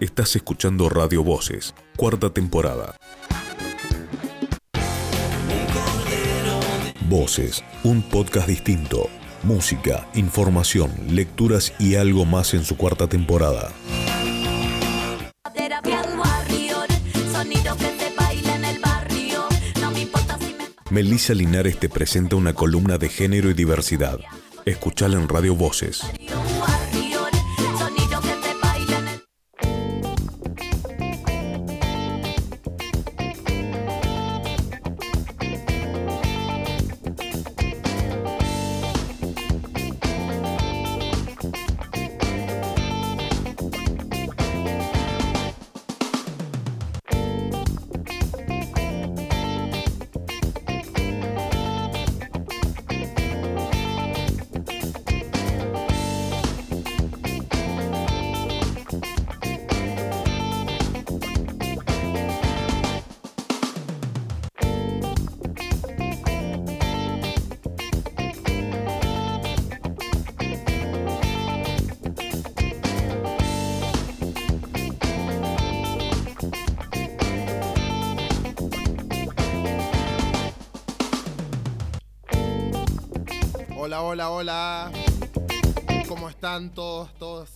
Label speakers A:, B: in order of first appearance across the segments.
A: Estás escuchando Radio Voces, cuarta temporada. Voces, un podcast distinto. Música, información, lecturas y algo más en su cuarta temporada. Melissa Linares te presenta una columna de género y diversidad. Escuchala en Radio Voces.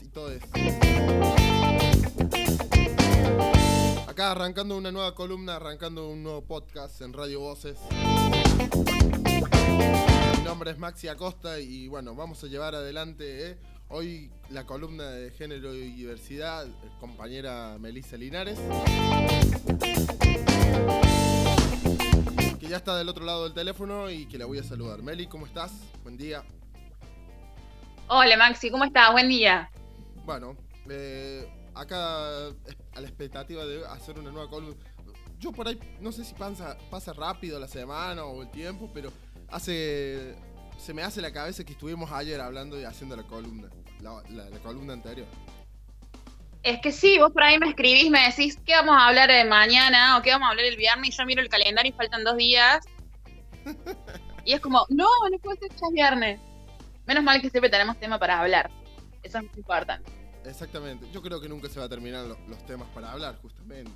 B: Todes? Acá arrancando una nueva columna, arrancando un nuevo podcast en Radio Voces. Mi nombre es Maxi Acosta y bueno, vamos a llevar adelante eh, hoy la columna de género y diversidad, compañera Melissa Linares que ya está del otro lado del teléfono y que la voy a saludar. Meli, ¿cómo estás? Buen día.
C: Hola Maxi, ¿cómo estás? Buen día.
B: Bueno, eh, acá a la expectativa de hacer una nueva columna. Yo por ahí, no sé si pasa, pasa rápido la semana o el tiempo, pero hace se me hace la cabeza que estuvimos ayer hablando y haciendo la columna, la, la columna anterior.
C: Es que sí, vos por ahí me escribís, me decís qué vamos a hablar de mañana o qué vamos a hablar el viernes y yo miro el calendario y faltan dos días. Y es como, no, no puede ser ya viernes. Menos mal que siempre tenemos tema para hablar. Eso es muy importante.
B: Exactamente. Yo creo que nunca se va a terminar los, temas para hablar, justamente.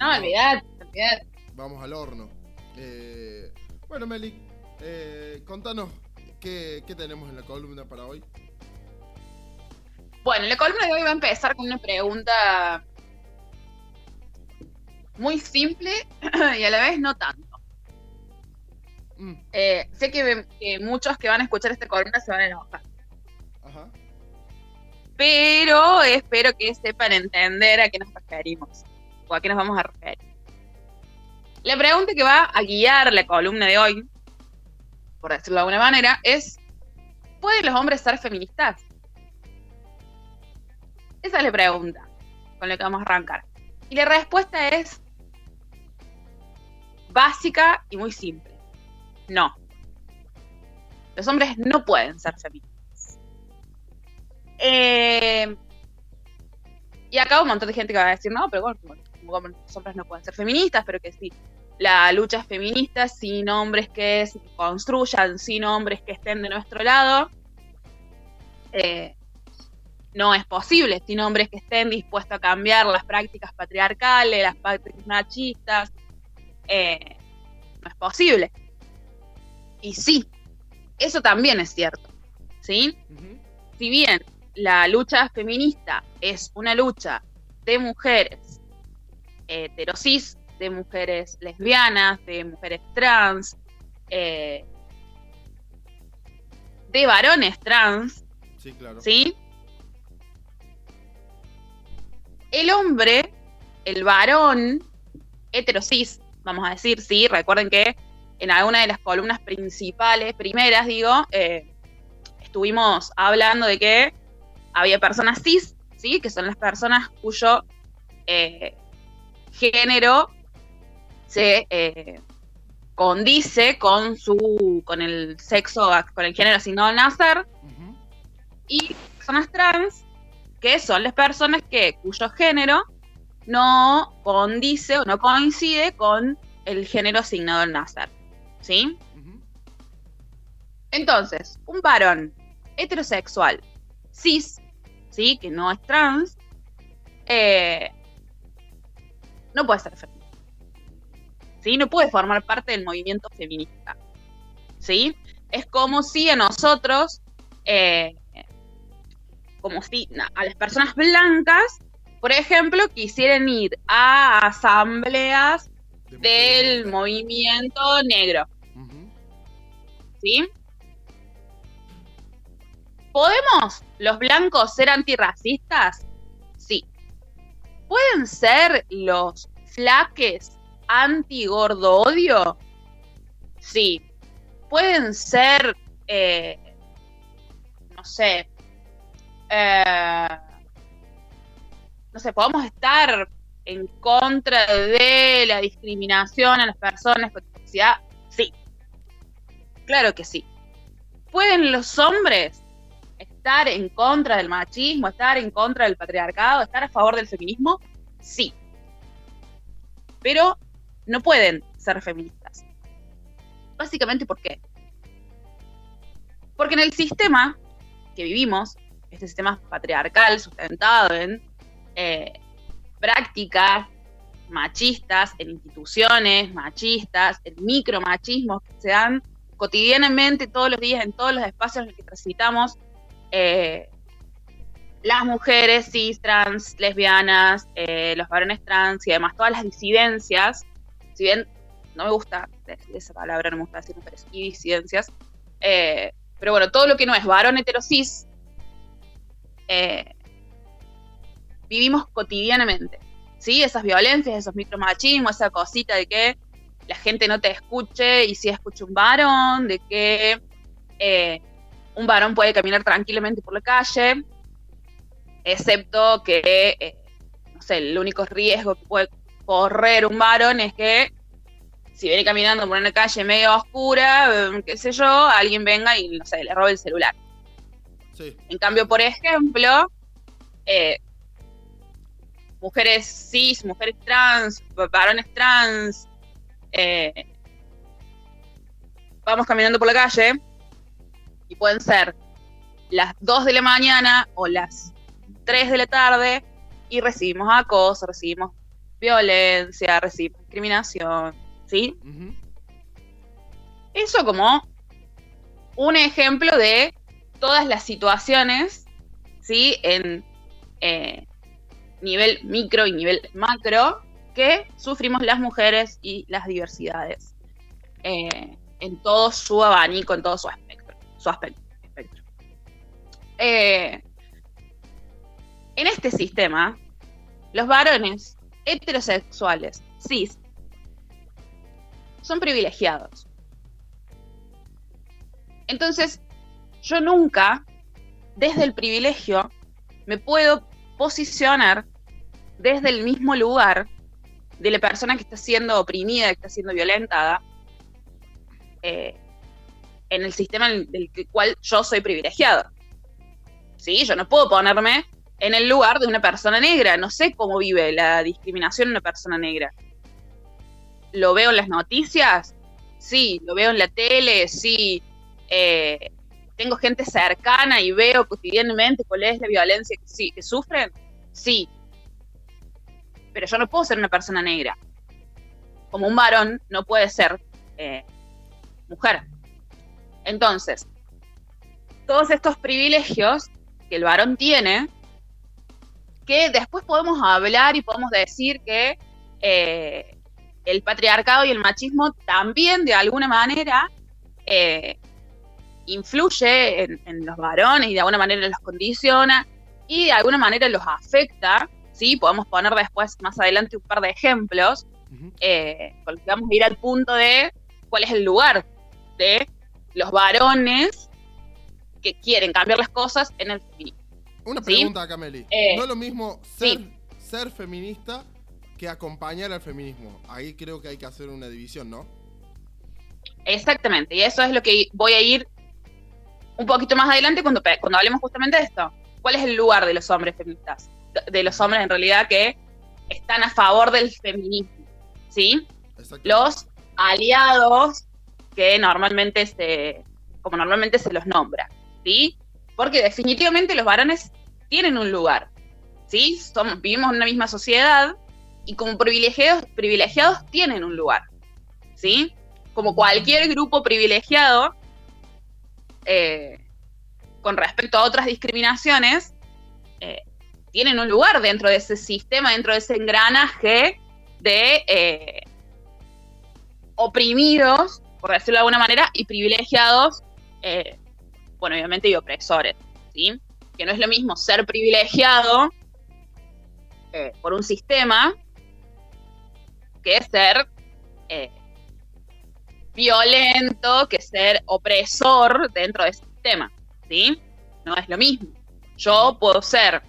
C: no, olvidate,
B: Vamos al horno. Eh, bueno, Meli, eh, contanos qué, qué tenemos en la columna para hoy.
C: Bueno, la columna de hoy va a empezar con una pregunta muy simple y a la vez no tanto. Mm. Eh, sé que, muchos que van a escuchar esta columna se van a enojar. Pero espero que sepan entender a qué nos referimos o a qué nos vamos a referir. La pregunta que va a guiar la columna de hoy, por decirlo de alguna manera, es, ¿pueden los hombres ser feministas? Esa es la pregunta con la que vamos a arrancar. Y la respuesta es básica y muy simple. No. Los hombres no pueden ser feministas. Eh, y acá un montón de gente que va a decir, no, pero bueno, los hombres no pueden ser feministas, pero que sí. La lucha es feminista sin hombres que se construyan, sin hombres que estén de nuestro lado. Eh, no es posible sin hombres que estén dispuestos a cambiar las prácticas patriarcales, las prácticas machistas. Eh, no es posible. Y sí, eso también es cierto. ¿sí? Si bien la lucha feminista es una lucha de mujeres heterosis, de mujeres lesbianas, de mujeres trans, eh, de varones trans,
B: sí, claro.
C: ¿sí? El hombre, el varón, heterosis, vamos a decir, sí, recuerden que en alguna de las columnas principales, primeras, digo, eh, estuvimos hablando de que había personas cis, ¿sí? que son las personas cuyo eh, género se eh, condice con su con el sexo, con el género asignado al nacer, y personas trans, que son las personas que cuyo género no condice o no coincide con el género asignado al nacer. ¿Sí? Entonces, un varón heterosexual, cis, ¿sí? que no es trans, eh, no puede ser feminista. ¿Sí? No puede formar parte del movimiento feminista. ¿Sí? Es como si a nosotros, eh, como si a las personas blancas, por ejemplo, quisieran ir a asambleas del movimiento negro. ¿Sí? ¿Podemos los blancos ser antirracistas? Sí. ¿Pueden ser los flaques anti-gordo odio? Sí. ¿Pueden ser, eh, no sé, eh, no sé, podemos estar en contra de la discriminación a las personas con discapacidad? Sí. Claro que sí. ¿Pueden los hombres estar en contra del machismo, estar en contra del patriarcado, estar a favor del feminismo? Sí. Pero no pueden ser feministas. Básicamente, ¿por qué? Porque en el sistema que vivimos, este sistema patriarcal sustentado en eh, prácticas machistas, en instituciones machistas, en micromachismos que se dan cotidianamente, todos los días, en todos los espacios en los que transitamos, eh, las mujeres cis, trans, lesbianas, eh, los varones trans y además todas las disidencias, si bien no me gusta esa palabra, no me gusta decir mujeres y disidencias, eh, pero bueno, todo lo que no es varón heterosis, vivimos cotidianamente, ¿sí? Esas violencias, esos micromachismos, esa cosita de que la gente no te escuche y si escucha un varón, de que un varón puede caminar tranquilamente por la calle, excepto que, eh, no sé, el único riesgo que puede correr un varón es que si viene caminando por una calle medio oscura, em, qué sé yo, alguien venga y, no sé, le robe el celular. En cambio, por ejemplo, eh, mujeres cis, mujeres trans, varones trans, eh, vamos caminando por la calle, y pueden ser las 2 de la mañana o las 3 de la tarde y recibimos acoso, recibimos violencia, recibimos discriminación, ¿sí? Eso como un ejemplo de todas las situaciones, ¿sí? En eh, nivel micro y nivel macro que sufrimos las mujeres y las diversidades eh, en todo su abanico, en todo su aspecto su aspecto. Eh, en este sistema, los varones heterosexuales, cis, son privilegiados. Entonces, yo nunca, desde el privilegio, me puedo posicionar desde el mismo lugar de la persona que está siendo oprimida, que está siendo violentada, eh, en el sistema del cual yo soy privilegiado. ¿Sí? Yo no puedo ponerme en el lugar de una persona negra. No sé cómo vive la discriminación en una persona negra. ¿Lo veo en las noticias? Sí. ¿Lo veo en la tele? Sí. Eh, ¿Tengo gente cercana y veo cotidianamente cuál es la violencia que, sí, que sufren? Sí. Pero yo no puedo ser una persona negra. Como un varón no puede ser eh, mujer. Entonces, todos estos privilegios que el varón tiene, que después podemos hablar y podemos decir que eh, el patriarcado y el machismo también de alguna manera eh, influye en, los varones y de alguna manera los condiciona y de alguna manera los afecta. ¿sí? Podemos poner después, más adelante, un par de ejemplos, eh, porque vamos a ir al punto de cuál es el lugar de los varones que quieren cambiar las cosas en el feminismo.
B: Una pregunta, Cameli. Eh, no es lo mismo ser, ser feminista que acompañar al feminismo. Ahí creo que hay que hacer una división, ¿no?
C: Exactamente, y eso es lo que voy a ir un poquito más adelante cuando, cuando hablemos justamente de esto. ¿Cuál es el lugar de los hombres feministas? De los hombres en realidad que están a favor del feminismo, ¿sí? Los aliados que normalmente se, como normalmente se los nombra, ¿sí? Porque definitivamente los varones tienen un lugar, ¿sí? Somos, vivimos en una misma sociedad y como privilegiados, privilegiados tienen un lugar, ¿sí? Como cualquier grupo privilegiado, eh, con respecto a otras discriminaciones, eh, tienen un lugar dentro de ese sistema, dentro de ese engranaje de eh, oprimidos, por decirlo de alguna manera, y privilegiados, bueno, obviamente, y opresores, ¿sí? Que no es lo mismo ser privilegiado por un sistema que ser violento, que ser opresor dentro de ese sistema. ¿sí? No es lo mismo. Yo puedo ser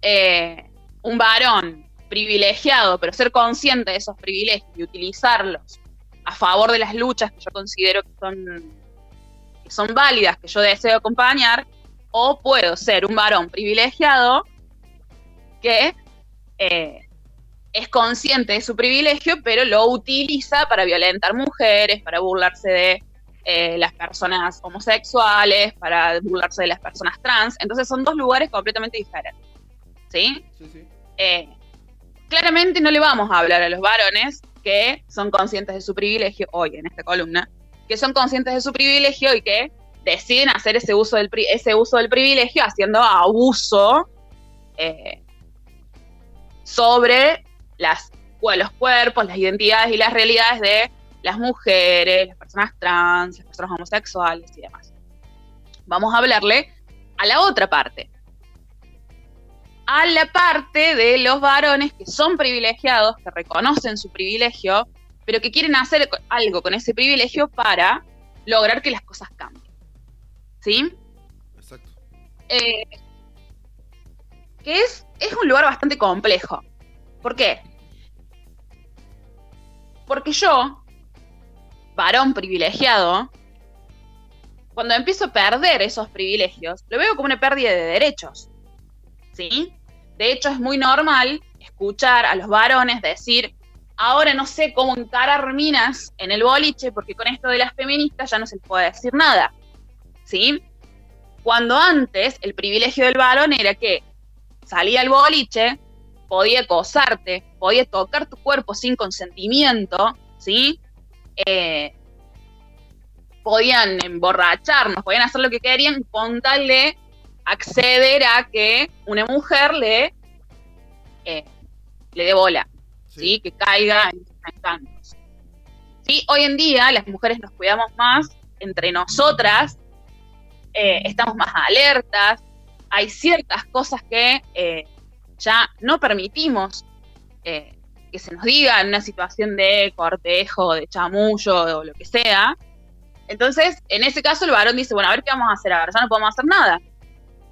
C: eh, un varón privilegiado, pero ser consciente de esos privilegios y utilizarlos a favor de las luchas que yo considero que son, que son válidas, que yo deseo acompañar, o puedo ser un varón privilegiado que eh, es consciente de su privilegio, pero lo utiliza para violentar mujeres, para burlarse de eh, las personas homosexuales, para burlarse de las personas trans. Entonces son dos lugares completamente diferentes. ¿Sí? Sí, sí. Eh, claramente no le vamos a hablar a los varones que son conscientes de su privilegio, hoy en esta columna, que son conscientes de su privilegio y que deciden hacer ese uso del, ese uso del privilegio haciendo abuso eh, sobre los cuerpos, las identidades y las realidades de las mujeres, las personas trans, las personas homosexuales y demás. Vamos a hablarle a la otra parte. A la parte de los varones que son privilegiados, que reconocen su privilegio, pero que quieren hacer algo con ese privilegio para lograr que las cosas cambien. ¿Sí? Exacto. Eh, que es, es un lugar bastante complejo. ¿Por qué? Porque yo, varón privilegiado, cuando empiezo a perder esos privilegios, lo veo como una pérdida de derechos. ¿Sí? De hecho, es muy normal escuchar a los varones decir, ahora no sé cómo encarar minas en el boliche porque con esto de las feministas ya no se puede decir nada. ¿Sí? Cuando antes el privilegio del varón era que salía al boliche, podía acosarte, podía tocar tu cuerpo sin consentimiento, ¿sí? Eh, podían emborracharnos, podían hacer lo que querían con tal de acceder a que una mujer le, eh, le dé bola, sí. que caiga en encantos. ¿Sí? Hoy en día las mujeres nos cuidamos más entre nosotras, eh, estamos más alertas, hay ciertas cosas que ya no permitimos que se nos diga en una situación de cortejo, de chamullo o lo que sea. Entonces, en ese caso, el varón dice, bueno, a ver qué vamos a hacer ahora, ya no podemos hacer nada.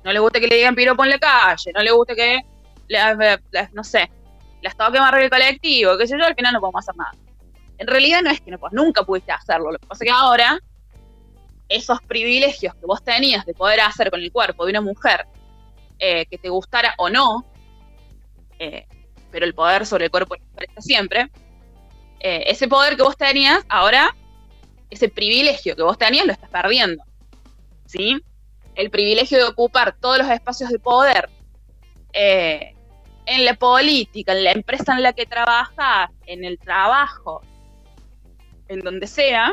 C: No le gusta que le digan piropo en la calle, no le gusta que, no sé, las toque más el colectivo, qué sé yo, al final no podemos hacer nada. En realidad no es que no, pues nunca pudiste hacerlo, lo que pasa es que ahora esos privilegios que vos tenías de poder hacer con el cuerpo de una mujer, eh, que te gustara o no, eh, pero el poder sobre el cuerpo está siempre. Eh, ese poder que vos tenías, ahora, ese privilegio que vos tenías, lo estás perdiendo. ¿Sí? El privilegio de ocupar todos los espacios de poder eh, en la política, en la empresa en la que trabajas, en el trabajo, en donde sea,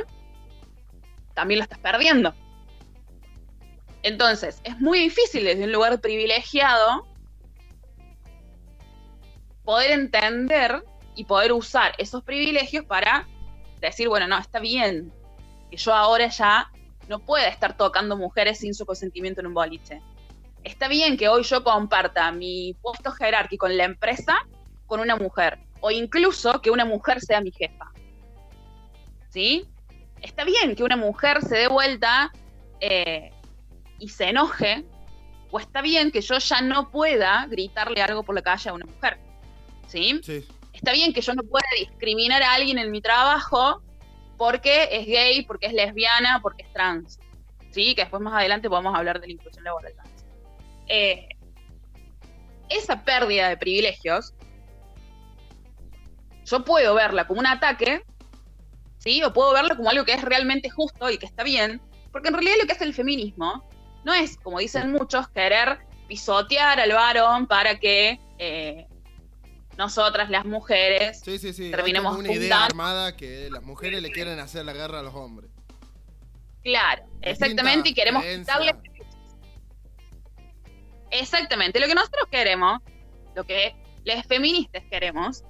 C: también lo estás perdiendo. Entonces, es muy difícil desde un lugar privilegiado poder entender y poder usar esos privilegios para decir, bueno, no, está bien que yo ahora ya no pueda estar tocando mujeres sin su consentimiento en un boliche. Está bien que hoy yo comparta mi puesto jerárquico en la empresa con una mujer, o incluso que una mujer sea mi jefa. ¿Sí? Está bien que una mujer se dé vuelta eh, y se enoje, o está bien que yo ya no pueda gritarle algo por la calle a una mujer. ¿sí? Está bien que yo no pueda discriminar a alguien en mi trabajo porque es gay, porque es lesbiana, porque es trans. ¿Sí? Que después más adelante podemos hablar de la inclusión laboral trans. Eh, esa pérdida de privilegios, yo puedo verla como un ataque, ¿sí? O puedo verla como algo que es realmente justo y que está bien, porque en realidad lo que hace el feminismo no es, como dicen muchos, querer pisotear al varón para que eh, nosotras las mujeres
B: Sí, sí, sí.
C: Terminemos
B: una idea armada que las mujeres le quieren hacer la guerra a los hombres.
C: Claro, exactamente, y queremos quitarle. Exactamente, lo que nosotros queremos, lo que las feministas queremos,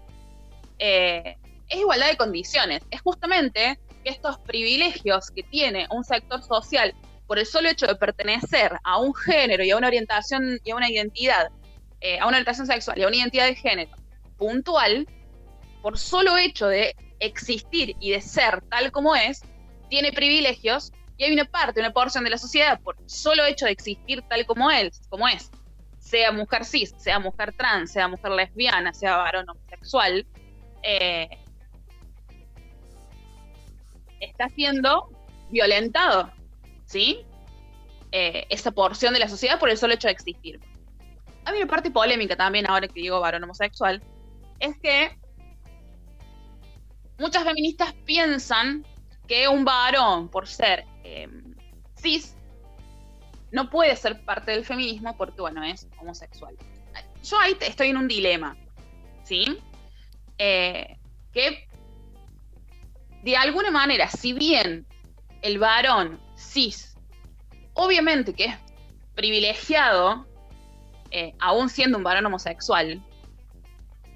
C: eh, es igualdad de condiciones. Es justamente que estos privilegios que tiene un sector social por el solo hecho de pertenecer a un género y a una orientación y a una identidad, eh, a una orientación sexual y a una identidad de género puntual, por solo hecho de existir y de ser tal como es, tiene privilegios y hay una parte, una porción de la sociedad, por solo hecho de existir tal como es, como es, sea mujer cis, sea mujer trans, sea mujer lesbiana, sea varón homosexual, eh, está siendo violentado, ¿sí? Eh, esa porción de la sociedad por el solo hecho de existir. Hay una parte polémica también, ahora que digo varón homosexual, es que muchas feministas piensan que un varón, por ser eh, cis, no puede ser parte del feminismo porque, bueno, es homosexual. Yo ahí estoy en un dilema, ¿sí? Eh, que de alguna manera, si bien el varón cis, obviamente que es privilegiado, eh, aún siendo un varón homosexual,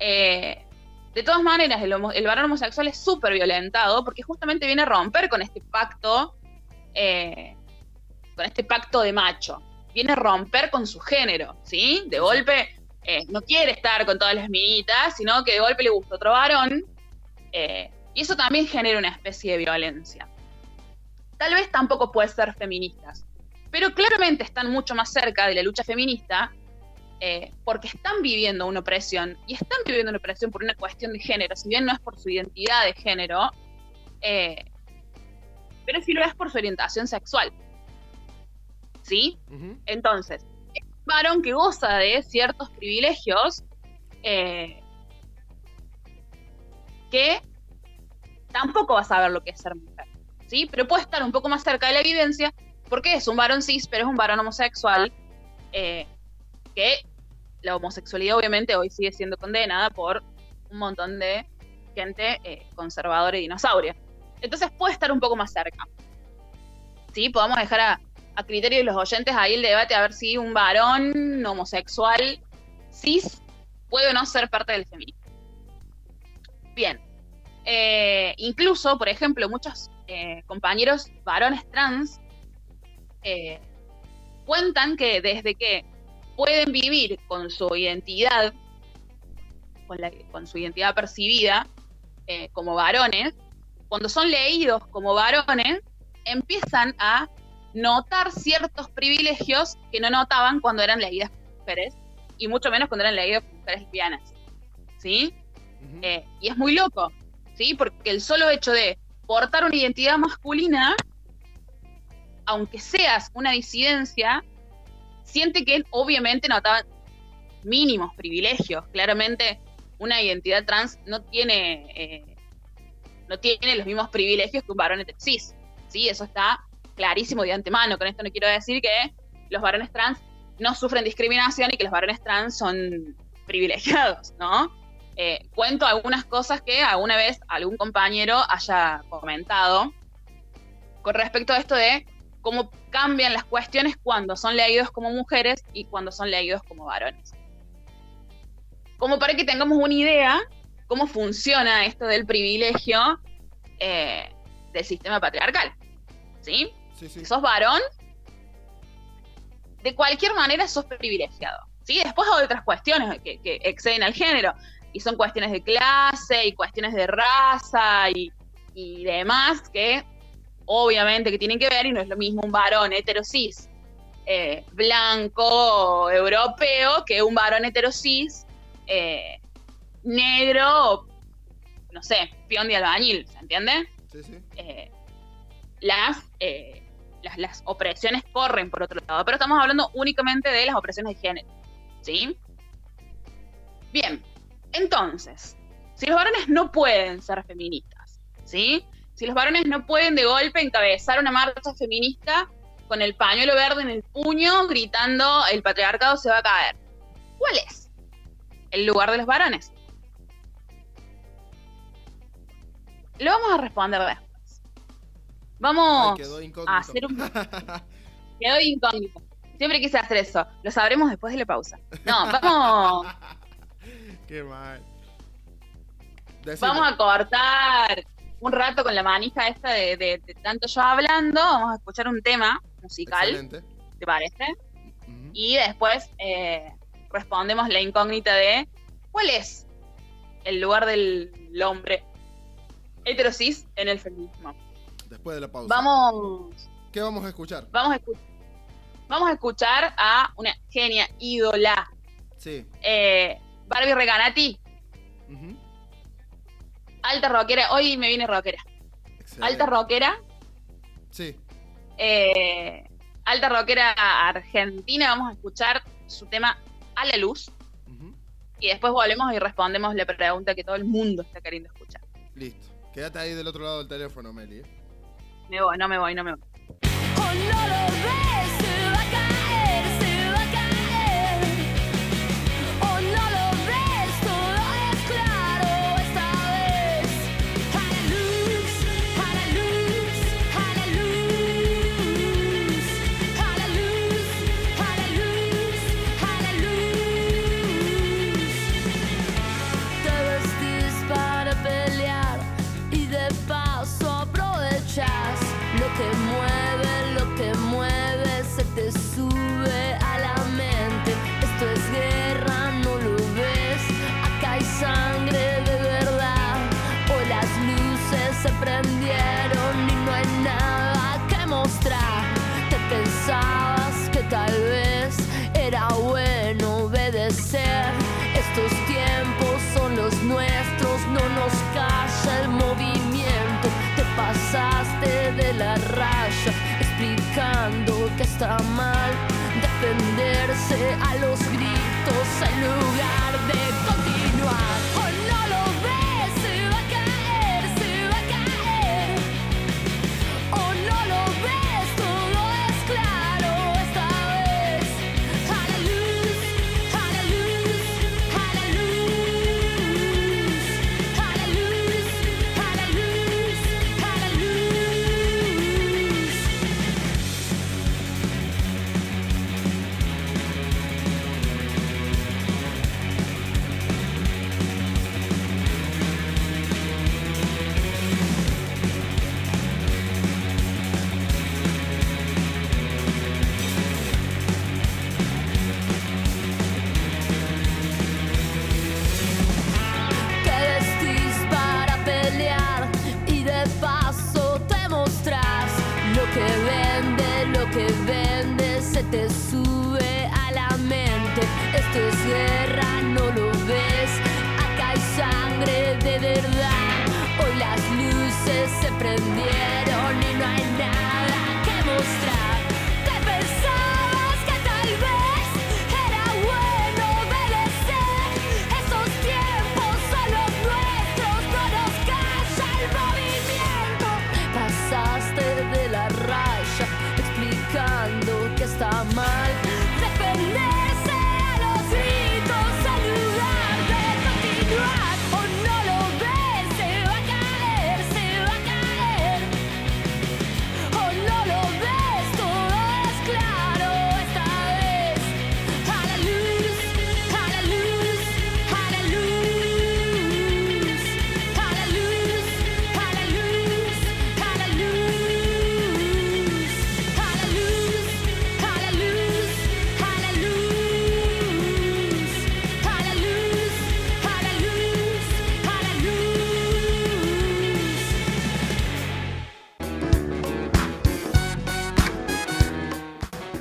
C: eh, de todas maneras, el, homo- el varón homosexual es súper violentado porque justamente viene a romper con este pacto, eh, con este pacto de macho. Viene a romper con su género, ¿sí? De golpe eh, no quiere estar con todas las minitas, sino que de golpe le gusta otro varón. eh, y eso también genera una especie de violencia. Tal vez tampoco puede ser feministas, pero claramente están mucho más cerca de la lucha feminista eh, porque están viviendo una opresión y están viviendo una opresión por una cuestión de género, si bien no es por su identidad de género, eh, pero sí lo es por su orientación sexual. ¿Sí? Entonces, es un varón que goza de ciertos privilegios eh, que tampoco va a saber lo que es ser mujer, ¿sí? Pero puede estar un poco más cerca de la evidencia porque es un varón cis, pero es un varón homosexual eh, que la homosexualidad obviamente hoy sigue siendo condenada por un montón de gente eh, conservadora y dinosauria. Entonces puede estar un poco más cerca. ¿Sí? Podemos dejar a, a criterio de los oyentes ahí el debate a ver si un varón homosexual cis puede o no ser parte del feminismo. Bien. Eh, incluso, por ejemplo, muchos eh, compañeros varones trans cuentan que desde que pueden vivir con su identidad, con, la- con su identidad percibida eh, como varones, cuando son leídos como varones, empiezan a notar ciertos privilegios que no notaban cuando eran leídas como mujeres, y mucho menos cuando eran leídas como mujeres lesbianas. ¿Sí? Eh, y es muy loco, ¿sí? Porque el solo hecho de portar una identidad masculina, aunque seas una disidencia, siente que obviamente notaban mínimos privilegios. Claramente, una identidad trans no tiene, eh, no tiene los mismos privilegios que un varón cis. ¿sí? Eso está clarísimo de antemano. Con esto no quiero decir que los varones trans no sufren discriminación y que los varones trans son privilegiados, ¿no? Eh, cuento algunas cosas que alguna vez algún compañero haya comentado con respecto a esto de cómo cambian las cuestiones cuando son leídos como mujeres y cuando son leídos como varones. Como para que tengamos una idea cómo funciona esto del privilegio eh, del sistema patriarcal. ¿Sí?
B: Sí, sí.
C: Si sos varón, de cualquier manera sos privilegiado. ¿sí? Después hay otras cuestiones que, que exceden al género, y son cuestiones de clase, y cuestiones de raza, y, y demás, que obviamente que tienen que ver, y no es lo mismo un varón heterosis eh, blanco, europeo, que un varón heterosis eh, negro, no sé, peón de albañil, ¿se entiende?
B: Sí, sí.
C: eh, las, las, las opresiones corren por otro lado, pero estamos hablando únicamente de las opresiones de género. ¿Sí? Bien, entonces, si los varones no pueden ser feministas, ¿sí? Si los varones no pueden de golpe encabezar una marcha feminista con el pañuelo verde en el puño, gritando, el patriarcado se va a caer. ¿Cuál es? El lugar de los varones. Lo vamos a responder después. Vamos
B: Ay,
C: a hacer un... Quedó incógnito. Siempre quise hacer eso. Lo sabremos después de la pausa. No, vamos,
B: Qué mal. Decime.
C: vamos a cortar un rato con la manija esta de, de- de tanto yo hablando. Vamos a escuchar un tema musical,
B: Excelente.
C: ¿te parece? Y después eh, respondemos la incógnita de ¿cuál es el lugar del hombre heterosis en el feminismo?
B: Después de la pausa.
C: Vamos,
B: ¿Qué vamos a escuchar?
C: vamos, a, escu- vamos a escuchar a una genia ídola,
B: Sí.
C: eh, Barbie Reganati,
B: Ujú.
C: Alta rockera. Hoy me viene rockera.
B: Excelente.
C: Alta rockera,
B: Sí.
C: eh, alta rockera argentina. Vamos a escuchar su tema A la luz. Y después volvemos y respondemos la pregunta que todo el mundo está queriendo escuchar.
B: Listo. Quédate ahí del otro lado del teléfono, Meli. ¿eh?
C: Me voy, no me voy, no me voy.
D: O no lo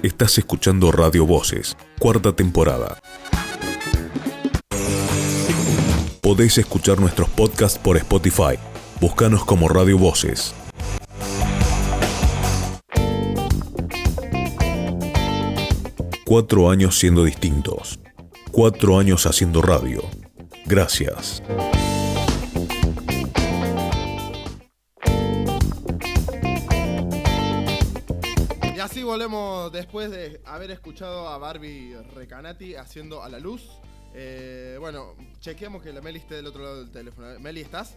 A: Estás escuchando Radio Voces, cuarta temporada. Podéis escuchar nuestros podcasts por Spotify. Búscanos como Radio Voces. Cuatro años siendo distintos. Cuatro años haciendo radio. Gracias.
B: Volvemos después de haber escuchado a Barbie Recanati haciendo a la luz. Eh, bueno, chequeamos que la Meli esté del otro lado del teléfono. Meli, ¿estás?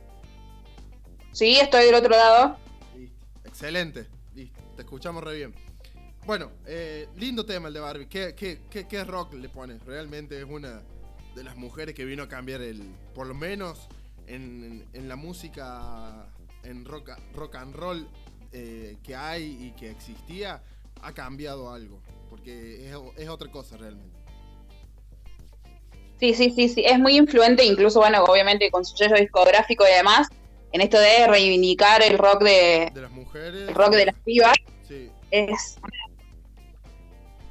C: Sí, estoy del otro lado.
B: Listo. Excelente. Listo. Te escuchamos re bien. Bueno, eh, lindo tema el de Barbie. ¿Qué, qué, qué, qué rock le pones? Realmente es una de las mujeres que vino a cambiar el. Por lo menos en, en la música en rock, rock and roll eh, que hay y que existía, ha cambiado algo. Porque es, es otra cosa realmente.
C: Sí, sí, sí, sí. Es muy influente, incluso, bueno, obviamente con su sello discográfico y demás, en esto de reivindicar el rock de.
B: De las mujeres.
C: El rock de las pibas.
B: Sí.
C: Es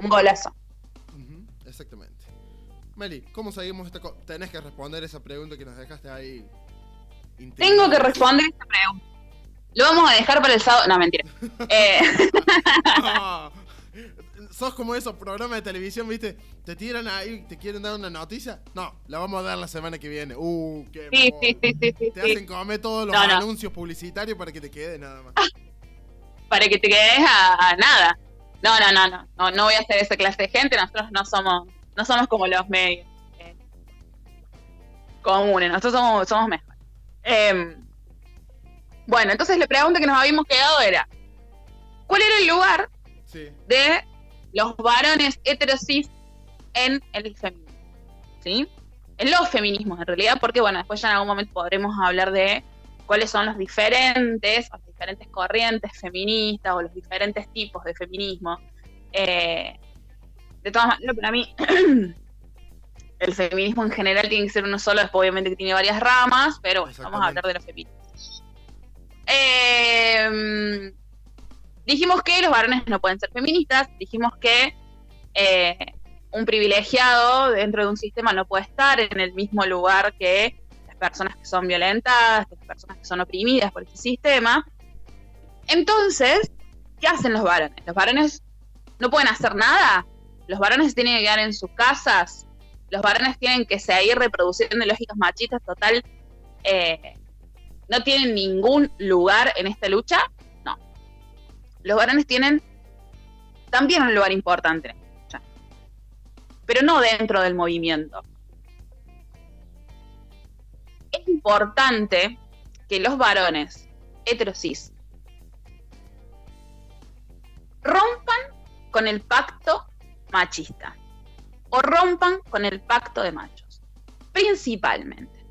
C: un golazo.
B: Exactamente. Meli, ¿cómo seguimos esta co- Tenés que responder esa pregunta que nos dejaste ahí.
C: Tengo que responder esta pregunta. Lo vamos a dejar para el sábado. No, mentira. Eh.
B: Sos como esos programas de televisión, ¿viste? Te tiran ahí, te quieren dar una noticia. No, la vamos a dar la semana que viene. Uh, qué
C: sí, sí, sí, sí,
B: Te hacen comer todos los
C: No, no.
B: anuncios publicitarios para que te quede nada más.
C: Para que te quedes a, a nada. No, no, no, no, no. No voy a ser esa clase de gente. Nosotros no somos, no somos como los medios eh, comunes. Nosotros somos, somos mejores. Em, bueno, entonces la pregunta que nos habíamos quedado era: ¿Cuál era el lugar
B: Sí.
C: de los varones heterosis en el feminismo. ¿Sí? En los feminismos, en realidad, porque bueno, después ya en algún momento podremos hablar de cuáles son los diferentes, o las diferentes corrientes feministas o los diferentes tipos de feminismo. Eh, de todas maneras, para mí, el feminismo en general tiene que ser uno solo, después obviamente que tiene varias ramas, pero bueno, vamos a hablar de los feminismos. Eh, dijimos que los varones no pueden ser feministas, dijimos que eh, un privilegiado dentro de un sistema no puede estar en el mismo lugar que las personas que son violentadas, que las personas que son oprimidas por ese sistema. Entonces, ¿qué hacen los varones? Los varones no pueden hacer nada. Los varones se tienen que quedar en sus casas. Los varones tienen que seguir reproduciendo lógicas machistas total. eh, no tienen ningún lugar en esta lucha los varones tienen también un lugar importante pero no dentro del movimiento. Es importante que los varones heterosis rompan con el pacto machista o rompan con el pacto de machos, principalmente.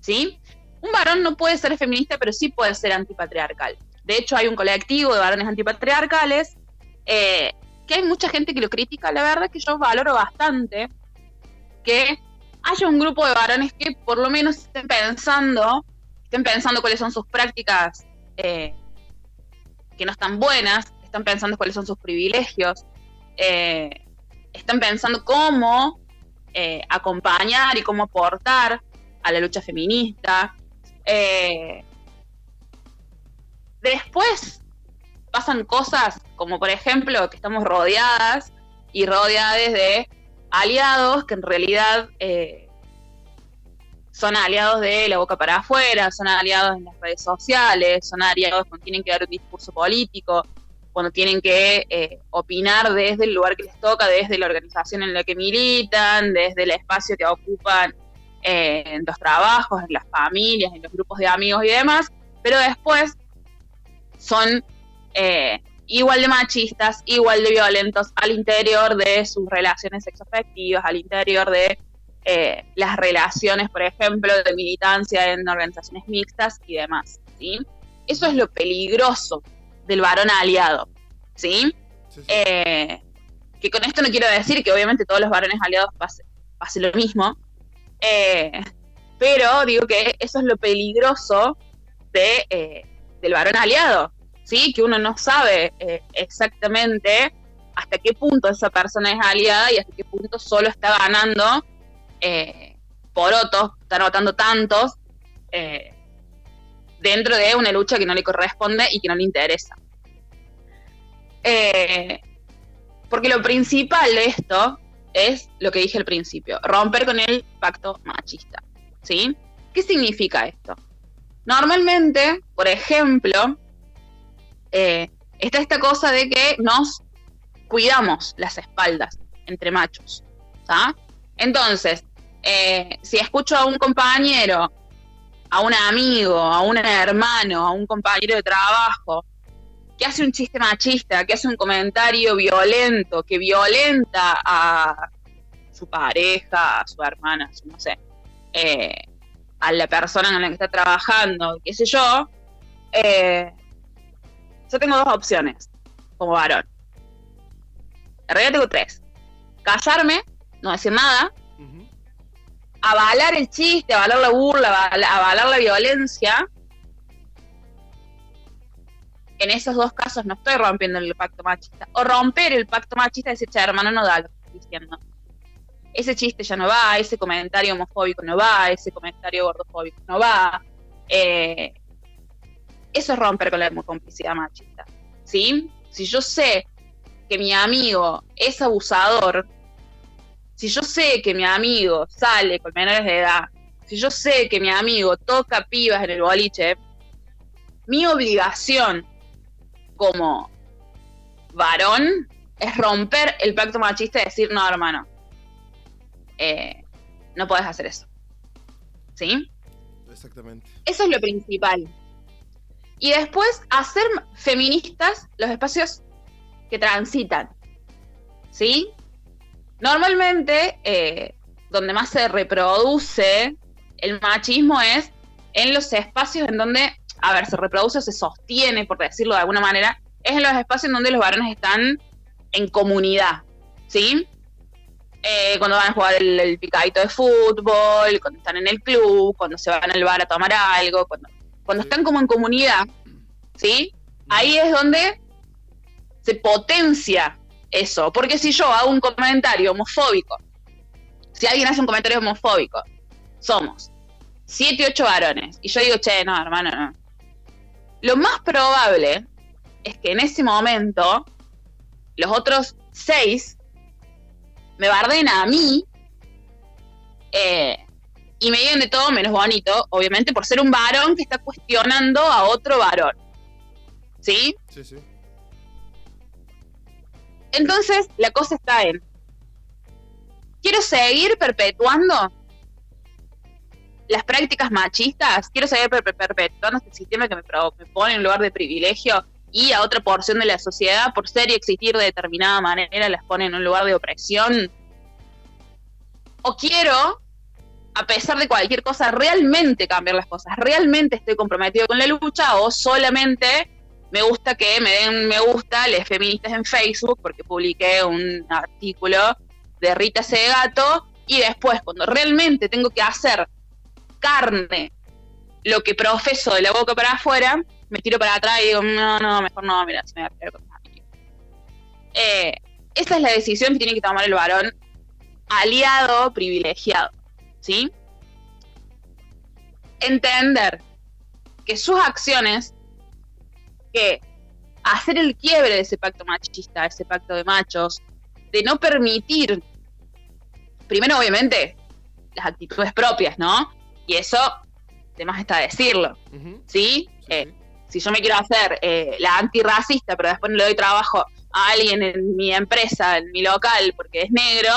C: ¿Sí? Un varón no puede ser feminista, pero sí puede ser antipatriarcal. De hecho, hay un colectivo de varones antipatriarcales eh, que hay mucha gente que lo critica. La verdad que yo valoro bastante que haya un grupo de varones que por lo menos estén pensando, estén pensando cuáles son sus prácticas eh, que no están buenas, están pensando cuáles son sus privilegios, eh, están pensando cómo eh, acompañar y cómo aportar a la lucha feminista. Después pasan cosas como por ejemplo que estamos rodeadas y rodeadas de aliados que en realidad eh, son aliados de la boca para afuera, son aliados en las redes sociales, son aliados cuando tienen que dar un discurso político, cuando tienen que eh, opinar desde el lugar que les toca, desde la organización en la que militan, desde el espacio que ocupan eh, en los trabajos, en las familias, en los grupos de amigos y demás, pero después son eh, igual de machistas, igual de violentos al interior de sus relaciones sexoafectivas, al interior de eh, las relaciones, por ejemplo, de militancia en organizaciones mixtas y demás. ¿sí? Eso es lo peligroso del varón aliado. ¿sí?
B: Sí, sí.
C: Eh, que con esto no quiero decir que obviamente todos los varones aliados pase, pase lo mismo, eh, pero digo que eso es lo peligroso de, del varón aliado, ¿sí? Que uno no sabe eh, exactamente hasta qué punto esa persona es aliada y hasta qué punto solo está ganando eh, por otros, está anotando tantos eh, dentro de una lucha que no le corresponde y que no le interesa. Porque lo principal de esto es lo que dije al principio, romper con el pacto machista. ¿Sí? ¿Qué significa esto? Normalmente, por ejemplo, eh, está esta cosa de que nos cuidamos las espaldas entre machos. Entonces, eh, si escucho a un compañero, a un amigo, a un hermano, a un compañero de trabajo, que hace un chiste machista, que hace un comentario violento, que violenta a su pareja, a su hermana, a su- no sé, eh, a la persona con la que está trabajando, qué sé yo, eh, yo tengo dos opciones como varón. En realidad tengo tres. Callarme, no decir nada, avalar el chiste, avalar la burla, aval- avalar la violencia. En esos dos casos no estoy rompiendo el pacto machista. O romper el pacto machista y decir, che, hermano, no da lo que estoy diciendo. Ese chiste ya no va, ese comentario homofóbico no va, ese comentario gordofóbico no va. Eh, eso es romper con la complicidad machista. ¿Sí? Si yo sé que mi amigo es abusador, si yo sé que mi amigo sale con menores de edad, si yo sé que mi amigo toca pibas en el boliche, mi obligación como varón es romper el pacto machista y decir, no, hermano, eh, no puedes hacer eso. ¿Sí?
B: Exactamente.
C: Eso es lo principal. Y después hacer feministas los espacios que transitan. ¿Sí? Normalmente, eh, donde más se reproduce el machismo es en los espacios en donde, a ver, se reproduce o se sostiene, por decirlo de alguna manera, es en los espacios en donde los varones están en comunidad. ¿Sí? Eh, cuando van a jugar el, el picadito de fútbol, cuando están en el club, cuando se van al bar a tomar algo, cuando, cuando están como en comunidad, ¿sí? Ahí es donde se potencia eso. Porque si yo hago un comentario homofóbico, si alguien hace un comentario homofóbico, somos siete, ocho varones, y yo digo, che, no, hermano, no. Lo más probable es que en ese momento los otros seis me barden a mí eh, y me digan de todo menos bonito, obviamente por ser un varón que está cuestionando a otro varón. ¿Sí?
B: Sí, sí.
C: Entonces, la cosa está en, quiero seguir perpetuando las prácticas machistas, quiero seguir per- per- perpetuando este sistema que me, me pone en lugar de privilegio y a otra porción de la sociedad, por ser y existir de determinada manera, las pone en un lugar de opresión. O quiero, a pesar de cualquier cosa, realmente cambiar las cosas, realmente estoy comprometido con la lucha o solamente me gusta que me den me gusta les feministas en Facebook porque publiqué un artículo de Rita Segato y después cuando realmente tengo que hacer carne lo que profeso de la boca para afuera, me tiro para atrás y digo, no, no, mejor no, mira, se me va a pelear con amigos. Eh, esa es la decisión que tiene que tomar el varón aliado privilegiado, ¿sí? Entender que sus acciones que hacer el quiebre de ese pacto machista, ese pacto de machos, de no permitir, primero obviamente, las actitudes propias, ¿no? Y eso, además está decirlo. ¿sí?
B: Sí,
C: Eh,
B: sí.
C: Si yo me quiero hacer eh, la antirracista, pero después le doy trabajo a alguien en mi empresa, en mi local, porque es negro,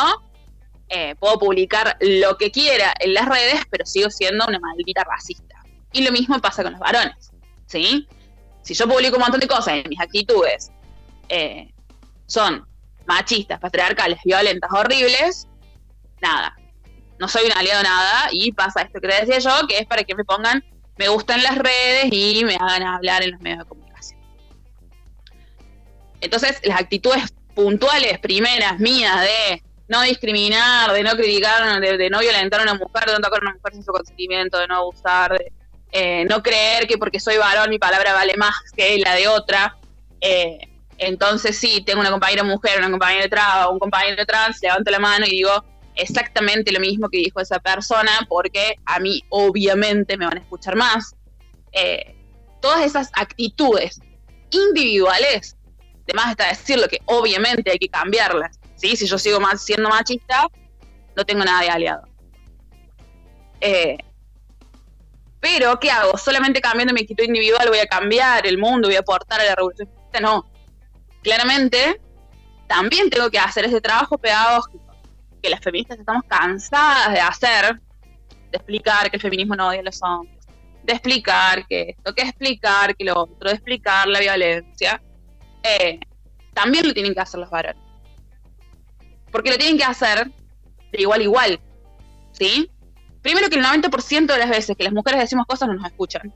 C: eh, puedo publicar lo que quiera en las redes, pero sigo siendo una maldita racista. Y lo mismo pasa con los varones, ¿sí? Si yo publico un montón de cosas y mis actitudes eh, son machistas, patriarcales, violentas, horribles, nada. No soy un aliado nada y pasa esto que decía yo, que es para que me pongan me gusta en las redes y me hagan hablar en los medios de comunicación. Entonces, las actitudes puntuales, primeras, mías, de no discriminar, de no criticar, de, de no violentar a una mujer, de no tocar a una mujer sin su consentimiento, de no abusar, de eh, no creer que porque soy varón mi palabra vale más que la de otra. Eh, entonces, sí, tengo una compañera mujer, una compañera trans, un compañero trans, levanto la mano y digo exactamente lo mismo que dijo esa persona, porque a mí obviamente me van a escuchar más. Eh, todas esas actitudes individuales, además está decirlo que obviamente hay que cambiarlas. ¿sí? Si yo sigo más siendo machista, no tengo nada de aliado. Eh, pero, ¿qué hago? ¿Solamente cambiando mi actitud individual voy a cambiar el mundo, voy a aportar a la revolución? No. Claramente, también tengo que hacer ese trabajo pedagógico que las feministas estamos cansadas de hacer, de explicar que el feminismo no odia a los hombres, de explicar que esto, que explicar que lo otro, de explicar la violencia, eh, también lo tienen que hacer los varones. Porque lo tienen que hacer de igual a igual, ¿sí? Primero que el 90% de las veces que las mujeres decimos cosas no nos escuchan,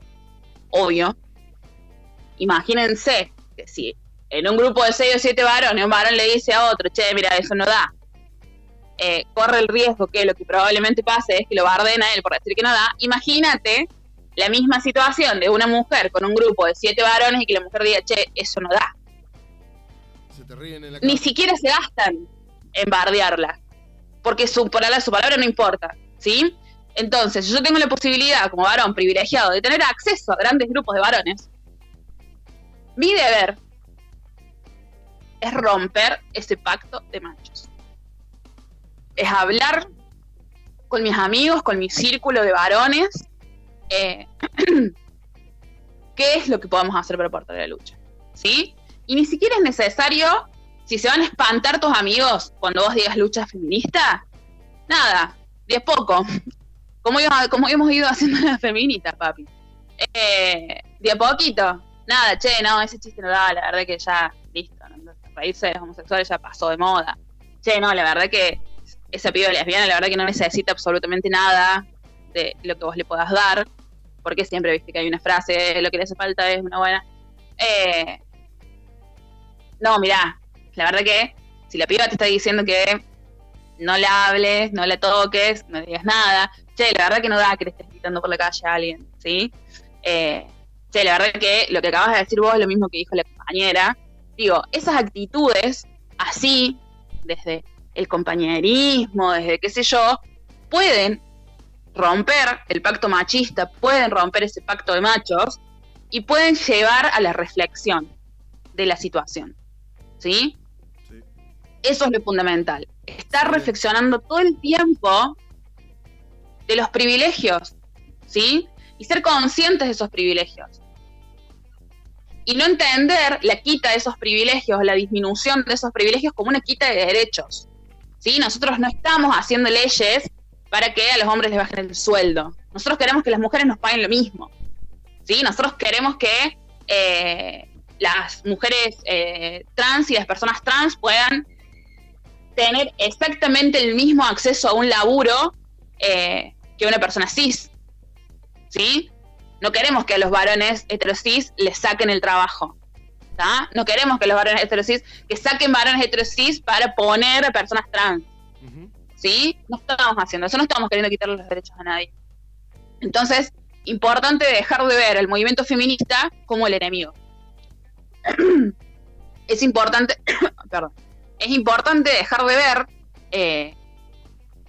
C: obvio. Imagínense que si en un grupo de 6 o 7 varones un varón le dice a otro, che, mira, eso no da, eh, corre el riesgo que lo que probablemente pase es que lo barden a él por decir que no da, imagínate la misma situación de una mujer con un grupo de 7 varones y que la mujer diga, che, eso no da.
B: Se te ríen en la
C: Ni siquiera se gastan en bardearla, porque su palabra, su palabra no importa, ¿sí? Entonces, yo tengo la posibilidad como varón privilegiado de tener acceso a grandes grupos de varones, mi deber es romper ese pacto de machos. Es hablar con mis amigos, con mi círculo de varones, eh, qué es lo que podemos hacer para aportar a la lucha. ¿Sí? Y ni siquiera es necesario, si se van a espantar tus amigos cuando vos digas lucha feminista, nada, de poco. Como, como hemos ido haciendo las feministas, papi. Eh, de a poquito. Nada, che, no, ese chiste no da, la verdad que ya, listo, ¿no? reírse de los homosexuales ya pasó de moda. Che, no, la verdad que esa piba lesbiana, la verdad que no necesita absolutamente nada de lo que vos le puedas dar, porque siempre viste que hay una frase, lo que le hace falta es una buena. Eh, no, mirá, la verdad que si la piba te está diciendo que no la hables, no la toques, no digas nada, che, la verdad que no da que le estés gritando por la calle a alguien, ¿sí? Eh, che, la verdad que lo que acabas de decir vos es lo mismo que dijo la compañera. Digo, esas actitudes, así, desde el compañerismo, desde qué sé yo, pueden romper el pacto machista, pueden romper ese pacto de machos y pueden llevar a la reflexión de la situación. ¿Sí?
B: Sí.
C: Eso es lo fundamental. Estar
B: Sí.
C: reflexionando todo el tiempo de los privilegios, ¿sí? Y ser conscientes de esos privilegios. Y no entender la quita de esos privilegios, la disminución de esos privilegios como una quita de derechos. ¿Sí? Nosotros no estamos haciendo leyes para que a los hombres les bajen el sueldo. Nosotros queremos que las mujeres nos paguen lo mismo. ¿sí? Nosotros queremos que eh, las mujeres eh, trans y las personas trans puedan tener exactamente el mismo acceso a un laburo eh, que una persona cis. ¿Sí? No queremos que a los varones heterosis les saquen el trabajo. ¿Tá? No queremos que los varones heterosis que saquen varones heterosis para poner a personas trans. ¿sí? No estamos haciendo eso, no estamos queriendo quitarle los derechos a nadie. Entonces, importante dejar de ver al movimiento feminista como el enemigo. es importante, perdón, es importante dejar de ver eh,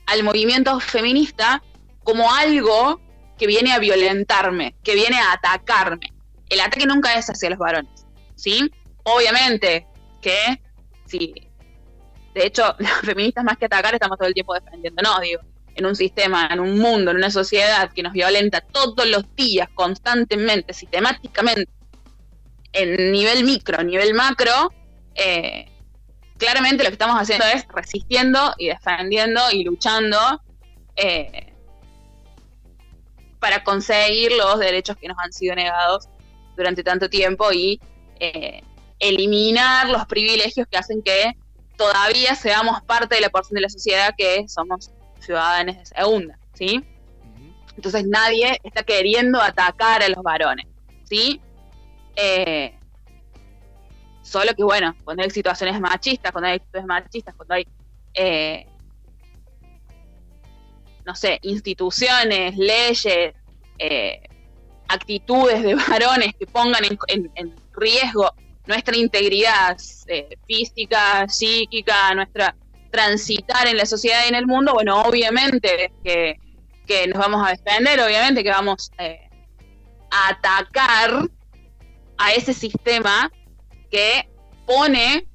C: al movimiento feminista como algo que viene a violentarme, que viene a atacarme. El ataque nunca es hacia los varones, ¿sí? Obviamente que sí, de hecho, las feministas más que atacar estamos todo el tiempo defendiéndonos, digo, en un sistema, en un mundo, en una sociedad que nos violenta todos los días, constantemente, sistemáticamente, en nivel micro, nivel macro, eh, claramente lo que estamos haciendo es resistiendo y defendiendo y luchando eh, para conseguir los derechos que nos han sido negados durante tanto tiempo y eh, eliminar los privilegios que hacen que todavía seamos parte de la porción de la sociedad que somos ciudadanos de segunda, ¿sí? Entonces nadie está queriendo atacar a los varones, ¿sí? Eh, solo que bueno, cuando hay situaciones machistas, cuando hay actitudes machistas, cuando hay, eh, no sé, instituciones, leyes, eh, actitudes de varones que pongan en, en- en riesgo nuestra integridad eh, física, psíquica, nuestra transitar en la sociedad y en el mundo, bueno, obviamente que, que nos vamos a defender, obviamente que vamos eh, a atacar a ese sistema que pone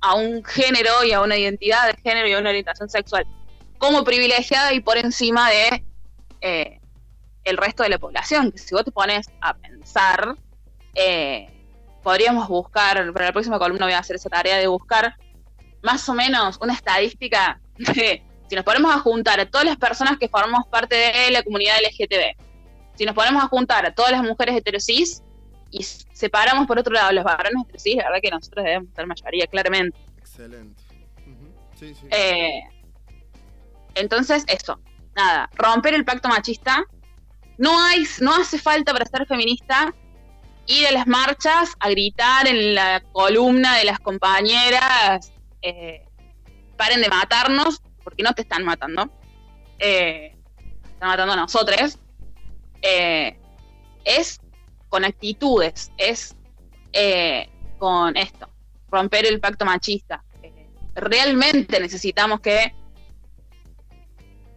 C: a un género y a una identidad de género y a una orientación sexual como privilegiada y por encima de eh, el resto de la población. Que si vos te pones a pensar, eh, podríamos buscar, para la próxima columna voy a hacer esa tarea de buscar más o menos una estadística de si nos ponemos a juntar a todas las personas que formamos parte de la comunidad LGTB, si nos ponemos a juntar a todas las mujeres heterosis y separamos por otro lado los varones heterosis, la verdad que nosotros debemos estar mayoría, claramente.
B: Excelente. Ujú. Sí, sí.
C: Eh, entonces, eso, nada, romper el pacto machista. No, hay, no hace falta para ser feminista ir a las marchas a gritar en la columna de las compañeras, eh, paren de matarnos, porque no te están matando. Eh, están matando a nosotros. Eh, es con actitudes, es con esto, romper el pacto machista. Realmente necesitamos que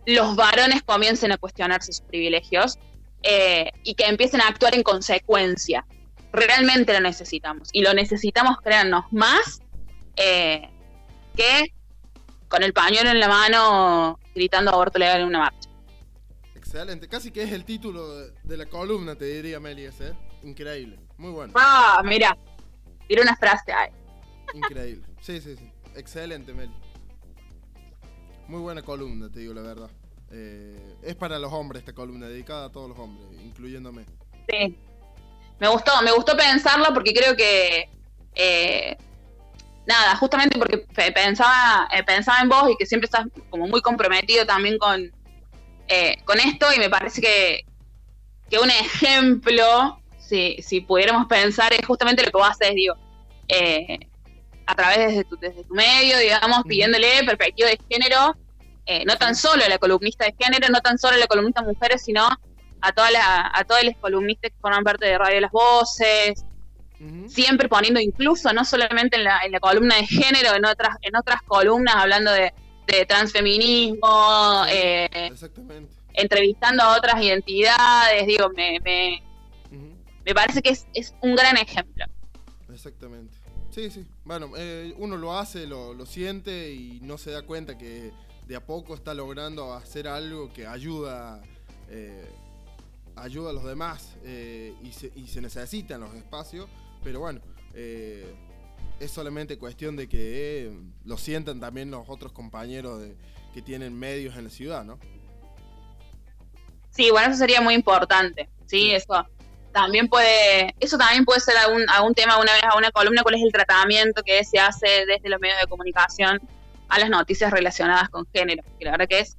C: los varones comiencen a cuestionarse sus privilegios y que empiecen a actuar en consecuencia. Realmente lo necesitamos. Y lo necesitamos, créannos, más eh, que con el pañuelo en la mano gritando aborto legal en una marcha.
B: Excelente. Casi que es el título de, la columna, te diría Melies, ¿eh? Increíble. Muy bueno.
C: Ah, mira, tira una frase ahí.
B: Increíble. Sí, sí, sí. Excelente, Meli. Muy buena columna, te digo la verdad. Eh, es para los hombres esta columna, dedicada a todos los hombres, incluyéndome.
C: Sí. Me gustó, me gustó pensarlo porque creo que. eh, nada, justamente porque pe- pensaba, eh, pensaba en vos y que siempre estás como muy comprometido también con, eh, con esto y me parece que, que un ejemplo, si, si pudiéramos pensar, es justamente lo que vos haces, digo, eh, a través de tu, desde tu medio, digamos, pidiéndole perspectiva de género, eh, no tan solo a la columnista de género, no tan solo a la columnista mujeres, sino a, toda la, a todas las columnistas que forman parte de Radio Las Voces, siempre poniendo incluso, no solamente en la, en la columna de género, en otras, en otras columnas hablando de, de transfeminismo, eh, entrevistando a otras identidades, digo, me, me, me parece que es, es un gran ejemplo.
B: Exactamente. Sí, sí. Bueno, eh, uno lo hace, lo, lo siente y no se da cuenta que de a poco está logrando hacer algo que ayuda, eh, ayuda a los demás eh, y, se, y se necesitan los espacios. Pero bueno, eh, es solamente cuestión de que eh, lo sientan también los otros compañeros de- que tienen medios en la ciudad, ¿no?
C: Sí, bueno, eso sería muy importante, sí,
B: Sí.
C: eso también puede, eso también puede ser algún, algún tema una vez a una columna, cuál es el tratamiento que se hace desde los medios de comunicación a las noticias relacionadas con género, que la verdad que es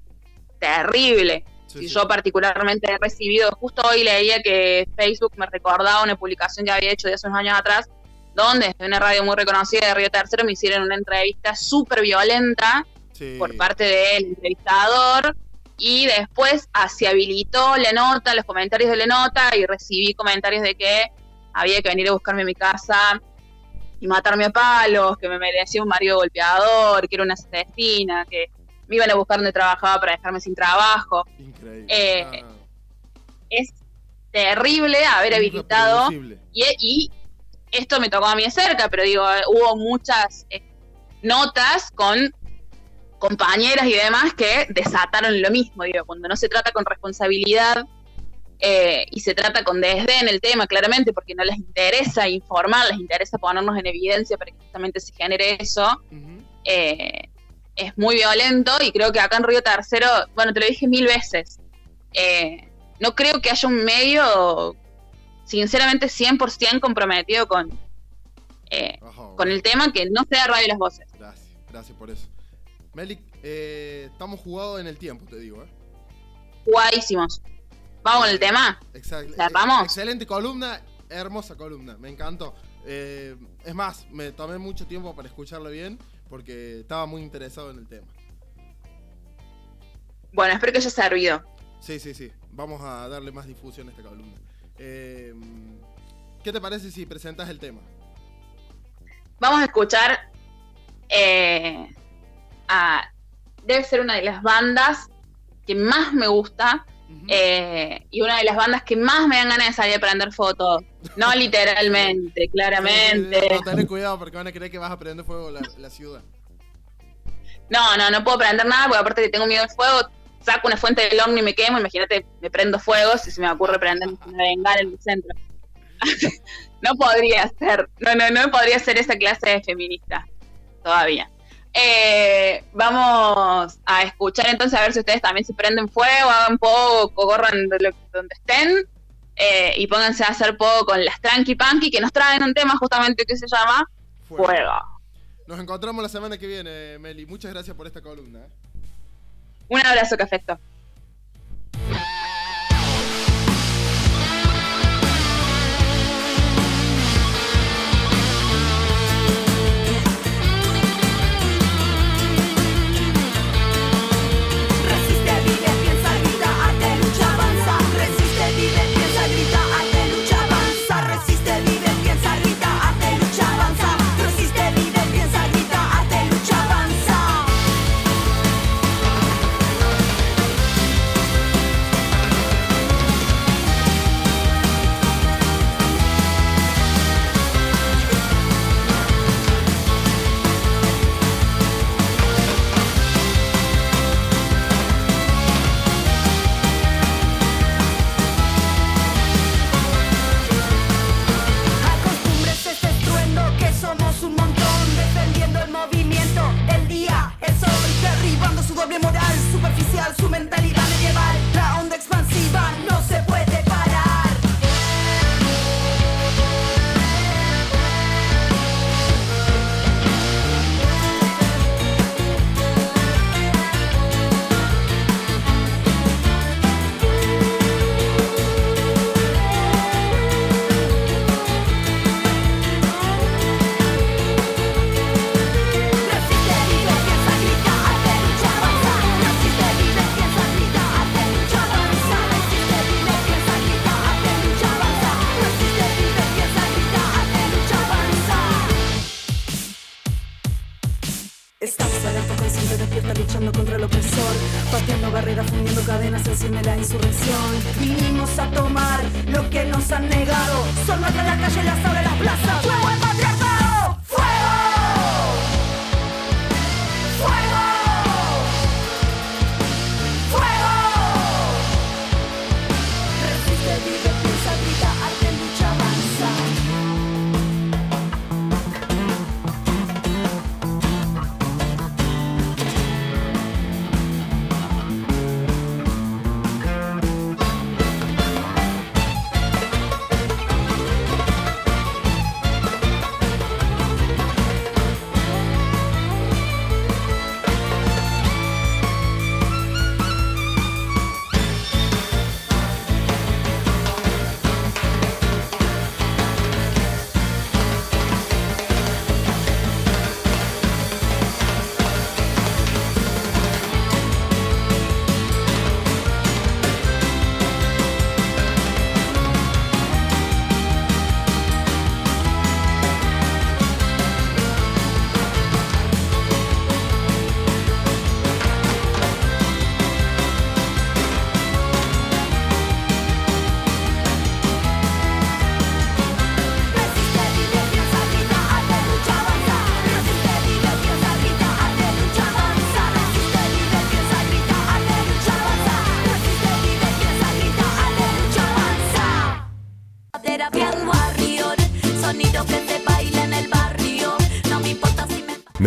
C: terrible.
B: Sí,
C: y
B: sí.
C: yo particularmente he recibido, justo hoy leía que Facebook me recordaba una publicación que había hecho de hace unos años atrás, donde desde una radio muy reconocida de Río Tercero me hicieron una entrevista súper violenta
B: Sí.
C: por parte del entrevistador y después se habilitó la nota, los comentarios de la nota y recibí comentarios de que había que venir a buscarme a mi casa y matarme a palos, que me merecía un marido golpeador, que era una asesina, que me iban a buscar donde trabajaba para dejarme sin trabajo.
B: Increíble.
C: Eh,
B: Ah,
C: Es terrible haber habilitado y, y esto me tocó a mí de cerca, pero digo, eh, hubo muchas eh, notas con compañeras y demás que desataron lo mismo, digo, cuando no se trata con responsabilidad eh, y se trata con desdén el tema, claramente, porque no les interesa informar, les interesa ponernos en evidencia para que justamente se genere eso, eh, es muy violento y creo que acá en Río Tercero, bueno, te lo dije mil veces, eh, no creo que haya un medio sinceramente 100% comprometido con, eh, con el tema que no sea Radio Las Voces.
B: Gracias, gracias por eso. Melik, eh, estamos jugados en el tiempo, te digo, ¿eh?
C: Jugadísimos. Vamos con el tema.
B: Exacto.
C: ¿La vamos?
B: Excelente columna, hermosa columna, me encantó. Eh, es más, me tomé mucho tiempo para escucharlo bien porque estaba muy interesado en el tema.
C: Bueno, espero que haya servido.
B: Sí, sí, sí. Vamos a darle más difusión a esta columna. Eh, ¿Qué te parece si presentas el tema?
C: Vamos a escuchar eh, a... Debe ser una de las bandas que más me gusta Eh, y una de las bandas que más me dan ganas de salir a prender fotos. No literalmente, claramente.
B: No, tener cuidado porque van a creer que vas a prender fuego la, la ciudad.
C: No, no, no puedo prender nada porque aparte que tengo miedo al fuego, saco una fuente del horno y me quemo, imagínate, me prendo fuego si se me ocurre prender una bengala en el centro. no podría ser, no, no, no podría ser esa clase de feminista todavía.
E: Eh, vamos a escuchar entonces a ver si ustedes también se prenden fuego, hagan poco, corran donde estén eh, y pónganse a hacer poco con las Tranqui Punky que nos traen un tema justamente que se llama
B: Fuego.
E: fuego.
B: Nos encontramos la semana que viene, Meli. Muchas gracias por esta columna. ¿eh?
E: Un abrazo, Cafecto.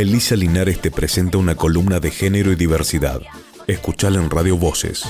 A: Melissa Linares te presenta una columna de género y diversidad. Escuchala en Radio Voces.